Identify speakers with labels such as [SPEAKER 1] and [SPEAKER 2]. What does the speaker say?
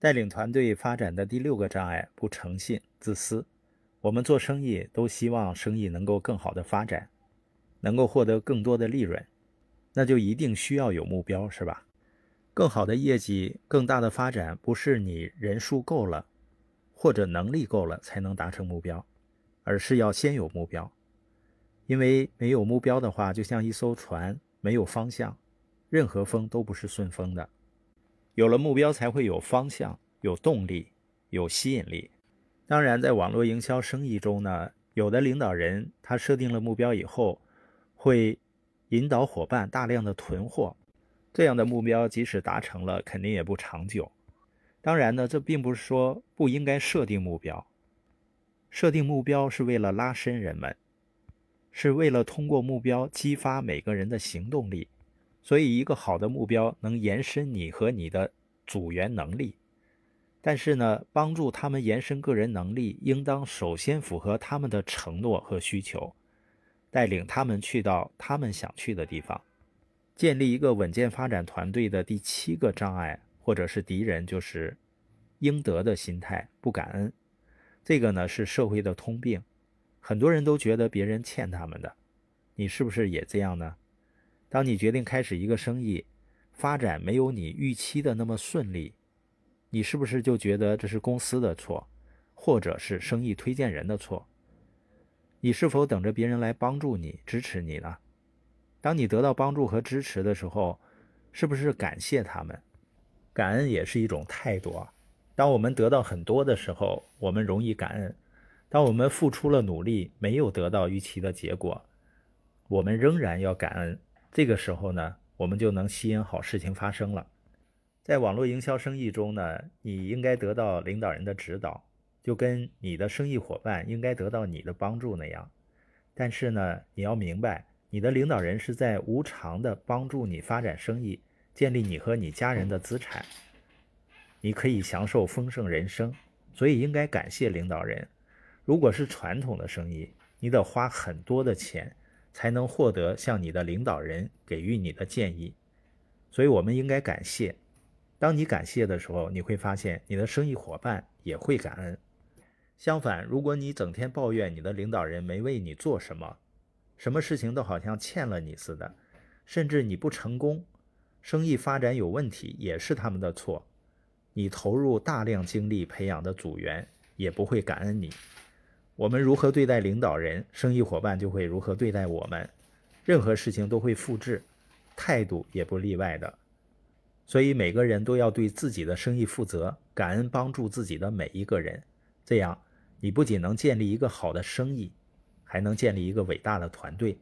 [SPEAKER 1] 带领团队发展的第六个障碍，不诚信、自私。我们做生意都希望生意能够更好的发展，能够获得更多的利润，那就一定需要有目标，是吧？更好的业绩、更大的发展，不是你人数够了或者能力够了才能达成目标，而是要先有目标。因为没有目标的话，就像一艘船没有方向，任何风都不是顺风的。有了目标，才会有方向、有动力、有吸引力。当然，在网络营销生意中呢，有的领导人他设定了目标以后，会引导伙伴大量的囤货。这样的目标即使达成了，肯定也不长久。当然呢，这并不是说不应该设定目标。设定目标是为了拉伸人们，是为了通过目标激发每个人的行动力。所以，一个好的目标能延伸你和你的组员能力，但是呢，帮助他们延伸个人能力，应当首先符合他们的承诺和需求，带领他们去到他们想去的地方。建立一个稳健发展团队的第七个障碍或者是敌人，就是应得的心态，不感恩。这个呢是社会的通病，很多人都觉得别人欠他们的，你是不是也这样呢？当你决定开始一个生意，发展没有你预期的那么顺利，你是不是就觉得这是公司的错，或者是生意推荐人的错？你是否等着别人来帮助你、支持你呢？当你得到帮助和支持的时候，是不是感谢他们？感恩也是一种态度啊。当我们得到很多的时候，我们容易感恩；当我们付出了努力，没有得到预期的结果，我们仍然要感恩。这个时候呢，我们就能吸引好事情发生了。在网络营销生意中呢，你应该得到领导人的指导，就跟你的生意伙伴应该得到你的帮助那样。但是呢，你要明白，你的领导人是在无偿的帮助你发展生意，建立你和你家人的资产，你可以享受丰盛人生，所以应该感谢领导人。如果是传统的生意，你得花很多的钱。才能获得向你的领导人给予你的建议，所以我们应该感谢。当你感谢的时候，你会发现你的生意伙伴也会感恩。相反，如果你整天抱怨你的领导人没为你做什么，什么事情都好像欠了你似的，甚至你不成功，生意发展有问题也是他们的错，你投入大量精力培养的组员也不会感恩你。我们如何对待领导人，生意伙伴就会如何对待我们。任何事情都会复制，态度也不例外的。所以每个人都要对自己的生意负责，感恩帮助自己的每一个人。这样，你不仅能建立一个好的生意，还能建立一个伟大的团队。